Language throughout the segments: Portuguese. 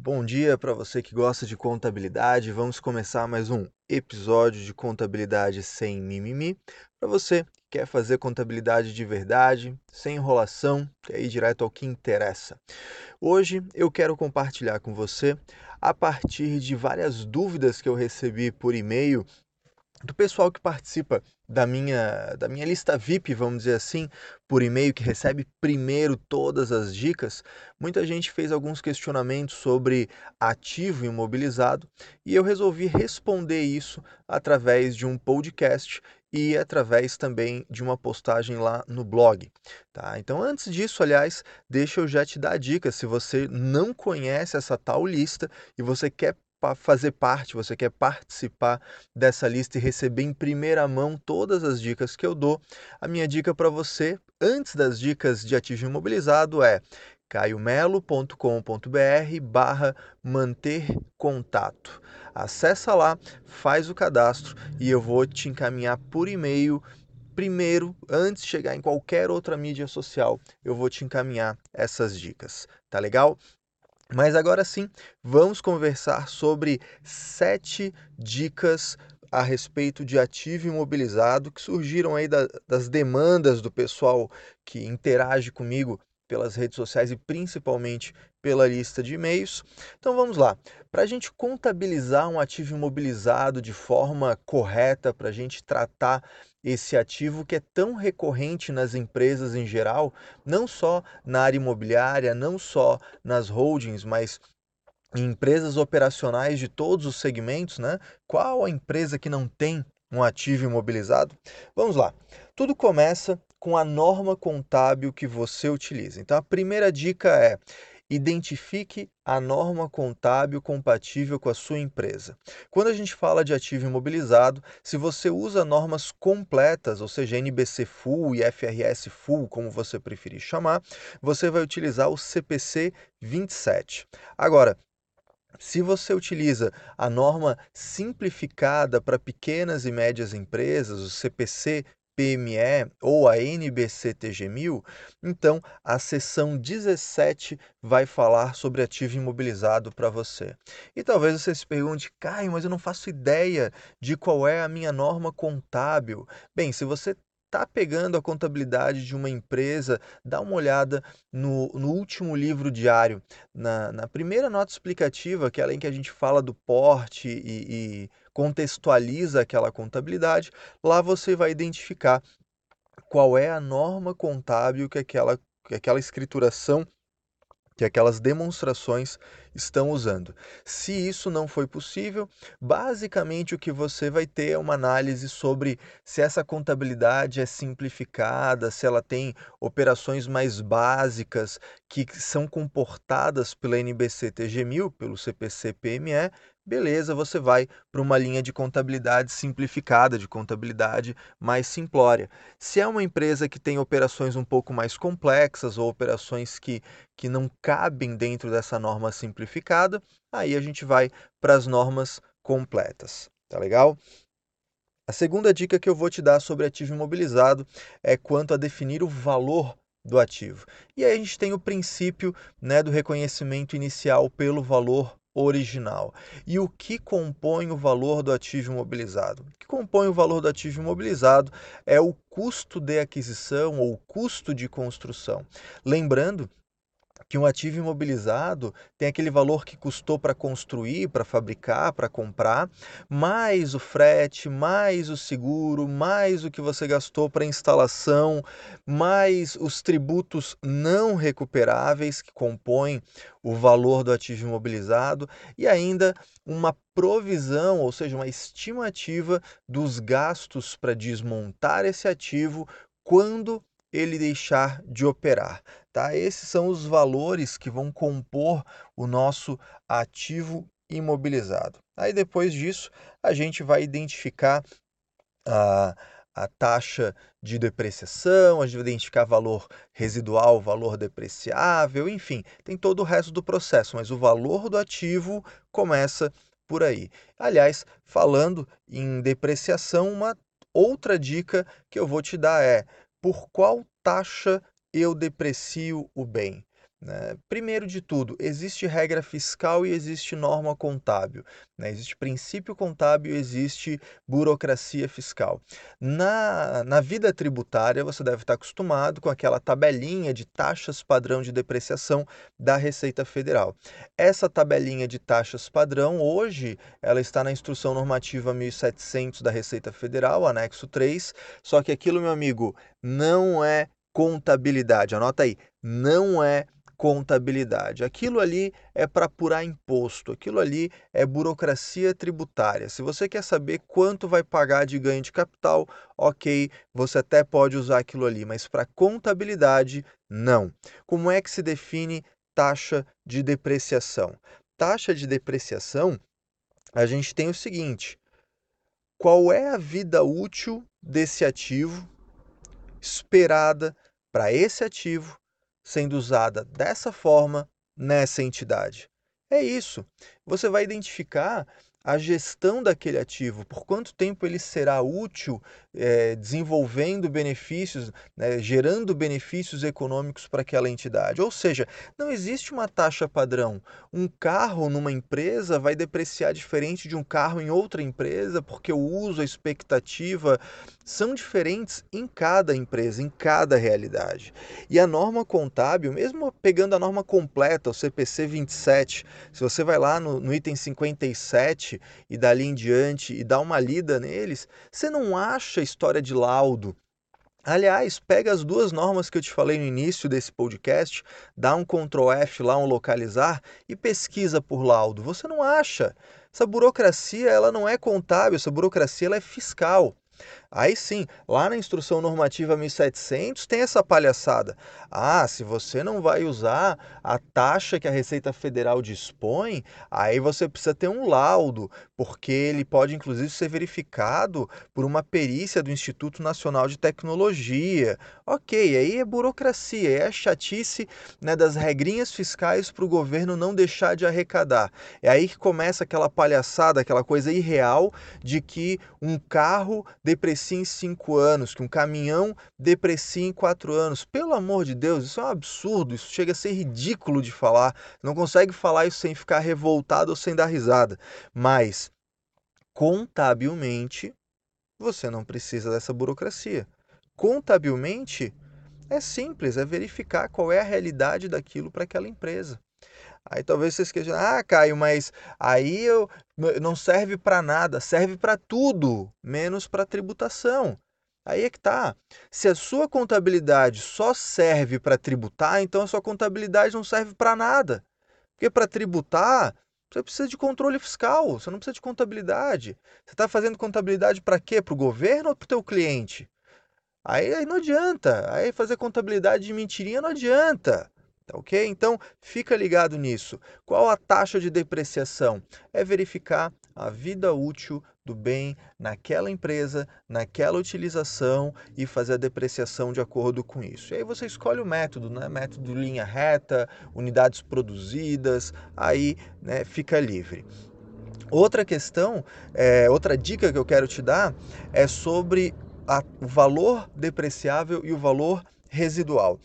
Bom dia para você que gosta de contabilidade. Vamos começar mais um episódio de contabilidade sem mimimi. Para você que quer fazer contabilidade de verdade, sem enrolação, quer ir direto ao que interessa. Hoje eu quero compartilhar com você, a partir de várias dúvidas que eu recebi por e-mail do pessoal que participa da minha, da minha lista VIP, vamos dizer assim, por e-mail, que recebe primeiro todas as dicas, muita gente fez alguns questionamentos sobre ativo imobilizado e eu resolvi responder isso através de um podcast e através também de uma postagem lá no blog. Tá? Então, antes disso, aliás, deixa eu já te dar a dica. Se você não conhece essa tal lista e você quer fazer parte, você quer participar dessa lista e receber em primeira mão todas as dicas que eu dou, a minha dica para você, antes das dicas de ativo imobilizado, é caiomelo.com.br barra manter contato. Acessa lá, faz o cadastro e eu vou te encaminhar por e-mail primeiro, antes de chegar em qualquer outra mídia social, eu vou te encaminhar essas dicas, tá legal? Mas agora sim, vamos conversar sobre sete dicas a respeito de ativo imobilizado que surgiram aí da, das demandas do pessoal que interage comigo pelas redes sociais e principalmente pela lista de e-mails. Então vamos lá. Para a gente contabilizar um ativo imobilizado de forma correta, para a gente tratar esse ativo que é tão recorrente nas empresas em geral, não só na área imobiliária, não só nas holdings, mas em empresas operacionais de todos os segmentos, né? Qual a empresa que não tem um ativo imobilizado? Vamos lá. Tudo começa com a norma contábil que você utiliza. Então a primeira dica é Identifique a norma contábil compatível com a sua empresa. Quando a gente fala de ativo imobilizado, se você usa normas completas, ou seja, NBC Full e FRS Full, como você preferir chamar, você vai utilizar o CPC 27. Agora, se você utiliza a norma simplificada para pequenas e médias empresas, o CPC PME ou a NBC-TG1000, então a seção 17 vai falar sobre ativo imobilizado para você. E talvez você se pergunte, Caio, mas eu não faço ideia de qual é a minha norma contábil. Bem, se você está pegando a contabilidade de uma empresa, dá uma olhada no, no último livro diário, na, na, primeira nota explicativa, aquela em que a gente fala do porte e, e contextualiza aquela contabilidade, lá você vai identificar qual é a norma contábil que aquela, que aquela escrituração que aquelas demonstrações estão usando. Se isso não foi possível, basicamente o que você vai ter é uma análise sobre se essa contabilidade é simplificada, se ela tem operações mais básicas que são comportadas pela NBC TG1000, pelo CPC PME, beleza, você vai para uma linha de contabilidade simplificada, de contabilidade mais simplória. Se é uma empresa que tem operações um pouco mais complexas ou operações que, que não cabem dentro dessa norma simplificada, aí a gente vai para as normas completas. Tá legal? A segunda dica que eu vou te dar sobre ativo imobilizado é quanto a definir o valor do ativo. E aí a gente tem o princípio né, do reconhecimento inicial pelo valor original. E o que compõe o valor do ativo imobilizado? O que compõe o valor do ativo imobilizado é o custo de aquisição ou custo de construção. Lembrando que um ativo imobilizado tem aquele valor que custou para construir, para fabricar, para comprar, mais o frete, mais o seguro, mais o que você gastou para instalação, mais os tributos não recuperáveis que compõem o valor do ativo imobilizado e ainda uma provisão, ou seja, uma estimativa dos gastos para desmontar esse ativo quando ele deixar de operar. Tá? Esses são os valores que vão compor o nosso ativo imobilizado. Aí depois disso, a gente vai identificar a, a taxa de depreciação, a gente vai identificar valor residual, valor depreciável, enfim, tem todo o resto do processo, mas o valor do ativo começa por aí. Aliás, falando em depreciação, uma outra dica que eu vou te dar é por qual taxa eu deprecio o bem? Né? Primeiro de tudo, existe regra fiscal e existe norma contábil. Né? Existe princípio contábil e existe burocracia fiscal. Na, na vida tributária, você deve estar acostumado com aquela tabelinha de taxas padrão de depreciação da Receita Federal. Essa tabelinha de taxas padrão, hoje, ela está na Instrução Normativa 1700 da Receita Federal, anexo 3, só que aquilo, meu amigo, não é contabilidade. Anota aí, não é contabilidade. Aquilo ali é para apurar imposto, aquilo ali é burocracia tributária. Se você quer saber quanto vai pagar de ganho de capital, ok, você até pode usar aquilo ali, mas para contabilidade, não. Como é que se define taxa de depreciação? Taxa de depreciação, a gente tem o seguinte: qual é a vida útil desse ativo esperada para esse ativo sendo usada dessa forma nessa entidade. É isso. Você vai identificar a gestão daquele ativo, por quanto tempo ele será útil, é, desenvolvendo benefícios, né, gerando benefícios econômicos para aquela entidade. Ou seja, não existe uma taxa padrão. Um carro numa empresa vai depreciar diferente de um carro em outra empresa, porque o uso, a expectativa são diferentes em cada empresa, em cada realidade. E a norma contábil, mesmo pegando a norma completa, o CPC 27, se você vai lá no, no item 57 e dali em diante e dá uma lida neles, você não acha história de laudo. Aliás, pega as duas normas que eu te falei no início desse podcast, dá um Ctrl F lá, um localizar e pesquisa por laudo. Você não acha. Essa burocracia, ela não é contábil, essa burocracia ela é fiscal. Aí sim, lá na instrução normativa 1700 tem essa palhaçada. Ah, se você não vai usar a taxa que a Receita Federal dispõe, aí você precisa ter um laudo, porque ele pode inclusive ser verificado por uma perícia do Instituto Nacional de Tecnologia. Ok, aí é burocracia, é a chatice né, das regrinhas fiscais para o governo não deixar de arrecadar. É aí que começa aquela palhaçada, aquela coisa irreal de que um carro deprecia em cinco anos, que um caminhão deprecia em quatro anos. Pelo amor de Deus, isso é um absurdo, isso chega a ser ridículo de falar. Não consegue falar isso sem ficar revoltado ou sem dar risada. Mas, contabilmente, você não precisa dessa burocracia. Contabilmente, é simples, é verificar qual é a realidade daquilo para aquela empresa. Aí talvez vocês questionem, ah, Caio, mas aí eu, não serve para nada, serve para tudo, menos para tributação. Aí é que tá. Se a sua contabilidade só serve para tributar, então a sua contabilidade não serve para nada. Porque para tributar, você precisa de controle fiscal, você não precisa de contabilidade. Você está fazendo contabilidade para quê? Para o governo ou para o teu cliente? Aí, aí não adianta. Aí fazer contabilidade de mentirinha não adianta. Tá ok? Então, fica ligado nisso. Qual a taxa de depreciação? É verificar a vida útil do bem naquela empresa, naquela utilização e fazer a depreciação de acordo com isso. E aí você escolhe o método, né? Método linha reta, unidades produzidas, aí né, fica livre. Outra questão, é, outra dica que eu quero te dar é sobre a, o valor depreciável e o valor residual.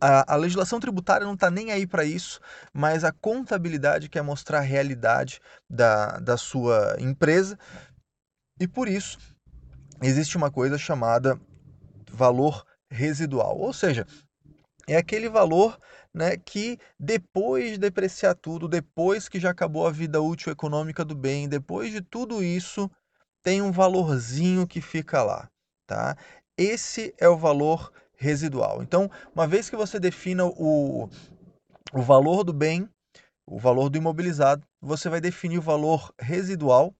A, a legislação tributária não está nem aí para isso, mas a contabilidade quer mostrar a realidade da, da sua empresa e por isso existe uma coisa chamada valor residual, ou seja, é aquele valor né, que depois de depreciar tudo, depois que já acabou a vida útil econômica do bem, depois de tudo isso, tem um valorzinho que fica lá, tá? Esse é o valor residual. Então, uma vez que você defina o, o valor do bem, o valor do imobilizado, você vai definir o valor residual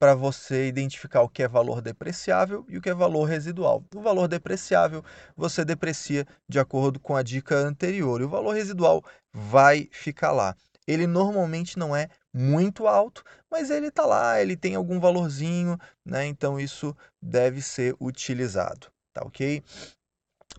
para você identificar o que é valor depreciável e o que é valor residual. O valor depreciável você deprecia de acordo com a dica anterior e o valor residual vai ficar lá. Ele normalmente não é muito alto, mas ele está lá, ele tem algum valorzinho, né? Então isso deve ser utilizado, tá ok?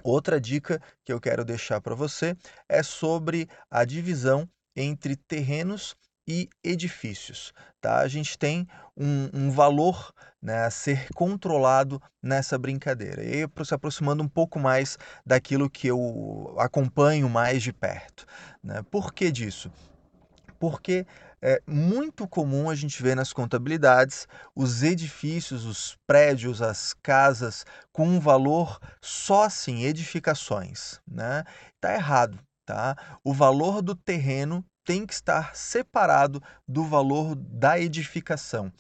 Outra dica que eu quero deixar para você é sobre a divisão entre terrenos e edifícios. Tá? A gente tem um, um valor né, a ser controlado nessa brincadeira. E se aproximando um pouco mais daquilo que eu acompanho mais de perto. Né? Por que disso? Porque é muito comum a gente ver nas contabilidades os edifícios, os prédios, as casas com um valor só assim, edificações. Né? Tá errado. Tá? O valor do terreno tem que estar separado do valor da edificação,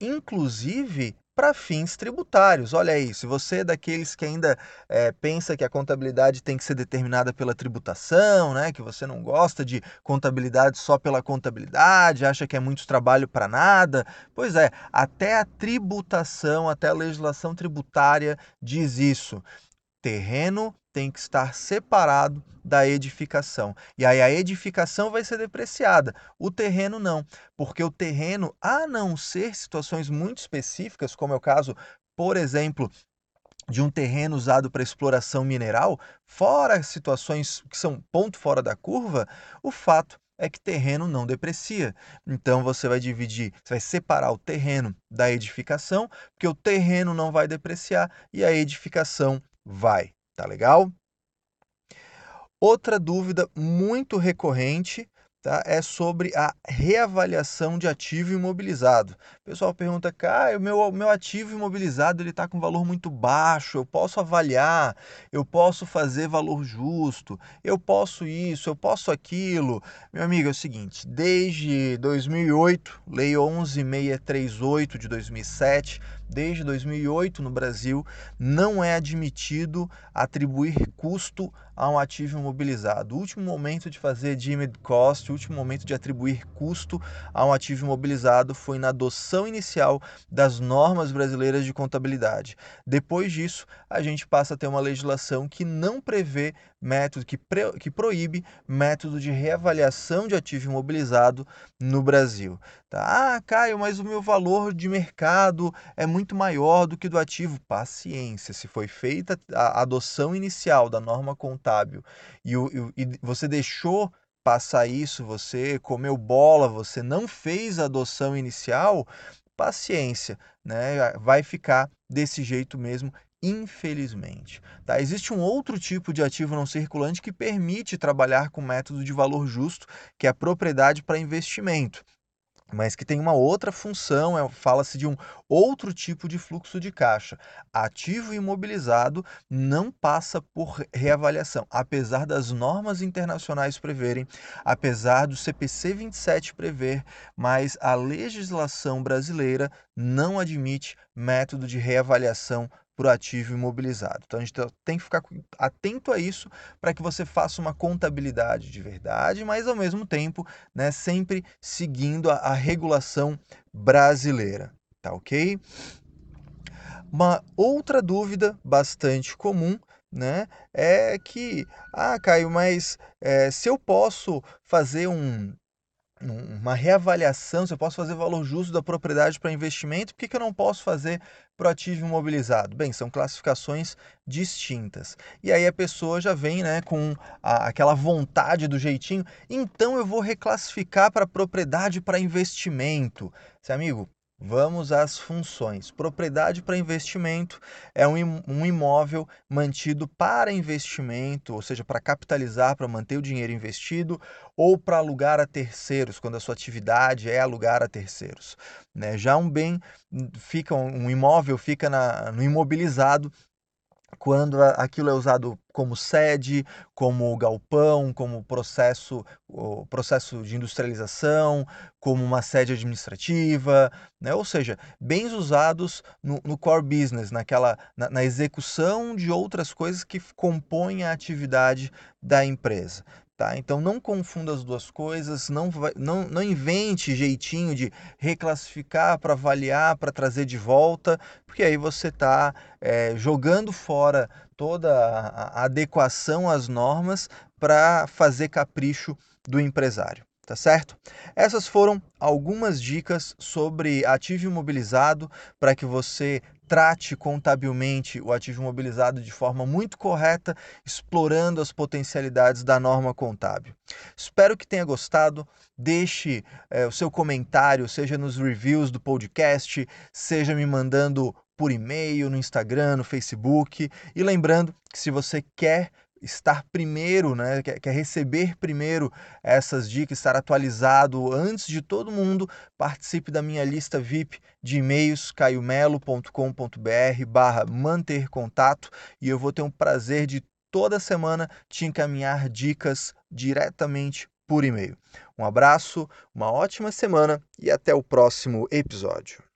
inclusive para fins tributários. Olha aí, se você é daqueles que ainda é, pensa que a contabilidade tem que ser determinada pela tributação, né, que você não gosta de contabilidade só pela contabilidade, acha que é muito trabalho para nada, pois é, até a tributação, até a legislação tributária diz isso. Terreno tem que estar separado da edificação. E aí a edificação vai ser depreciada, o terreno não, porque o terreno, a não ser situações muito específicas, como é o caso, por exemplo, de um terreno usado para exploração mineral, fora situações que são ponto fora da curva, o fato é que terreno não deprecia. Então você vai dividir, você vai separar o terreno da edificação, porque o terreno não vai depreciar e a edificação vai. Tá legal? Outra dúvida muito recorrente tá? é sobre a reavaliação de ativo imobilizado. Pessoal pergunta, cara, o meu, meu ativo imobilizado ele está com valor muito baixo, eu posso avaliar, eu posso fazer valor justo, eu posso isso, eu posso aquilo. Meu amigo, é o seguinte, desde 2008, Lei 11638 de 2007, desde 2008 no Brasil, não é admitido atribuir custo a um ativo imobilizado. O último momento de fazer deemed cost, o último momento de atribuir custo a um ativo imobilizado foi na adoção inicial das normas brasileiras de contabilidade. Depois disso, a gente passa a ter uma legislação que não prevê método, que, pre, que proíbe método de reavaliação de ativo imobilizado no Brasil. Tá? Ah, Caio, mas o meu valor de mercado é muito maior do que do ativo. Paciência, se foi feita a adoção inicial da norma contábil e, e, e você deixou passar isso, você comeu bola, você não fez a adoção inicial, paciência, né? Vai ficar desse jeito mesmo, infelizmente. Tá? Existe um outro tipo de ativo não circulante que permite trabalhar com método de valor justo, que é a propriedade para investimento mas que tem uma outra função, é, fala-se de um outro tipo de fluxo de caixa. Ativo imobilizado não passa por reavaliação, apesar das normas internacionais preverem, apesar do CPC 27 prever, mas a legislação brasileira não admite método de reavaliação ativo imobilizado. Então a gente tem que ficar atento a isso para que você faça uma contabilidade de verdade, mas ao mesmo tempo, né, sempre seguindo a, a regulação brasileira, tá ok? Uma outra dúvida bastante comum né, é que, ah, Caio, mas é, se eu posso fazer um, uma reavaliação, se eu posso fazer valor justo da propriedade para investimento, por que, que eu não posso fazer para ativo imobilizado? Bem, são classificações distintas. E aí a pessoa já vem né, com a, aquela vontade do jeitinho, então eu vou reclassificar para propriedade para investimento. Seu amigo, Vamos às funções. Propriedade para investimento é um imóvel mantido para investimento, ou seja, para capitalizar, para manter o dinheiro investido, ou para alugar a terceiros, quando a sua atividade é alugar a terceiros. Né? Já um bem fica, um imóvel fica na, no imobilizado quando aquilo é usado como sede, como galpão, como processo, processo de industrialização, como uma sede administrativa, né? ou seja, bens usados no, no core business, naquela, na, na execução de outras coisas que compõem a atividade da empresa. Tá? Então não confunda as duas coisas, não, não, não invente jeitinho de reclassificar para avaliar, para trazer de volta, porque aí você está é, jogando fora toda a adequação às normas para fazer capricho do empresário. Tá certo? Essas foram algumas dicas sobre ativo imobilizado para que você trate contabilmente o ativo imobilizado de forma muito correta, explorando as potencialidades da norma contábil. Espero que tenha gostado. Deixe é, o seu comentário, seja nos reviews do podcast, seja me mandando por e-mail, no Instagram, no Facebook. E lembrando que se você quer estar primeiro, né, quer, quer receber primeiro essas dicas, estar atualizado antes de todo mundo, participe da minha lista VIP de e-mails caiomelo.com.br barra manter contato e eu vou ter um prazer de toda semana te encaminhar dicas diretamente por e-mail. Um abraço, uma ótima semana e até o próximo episódio.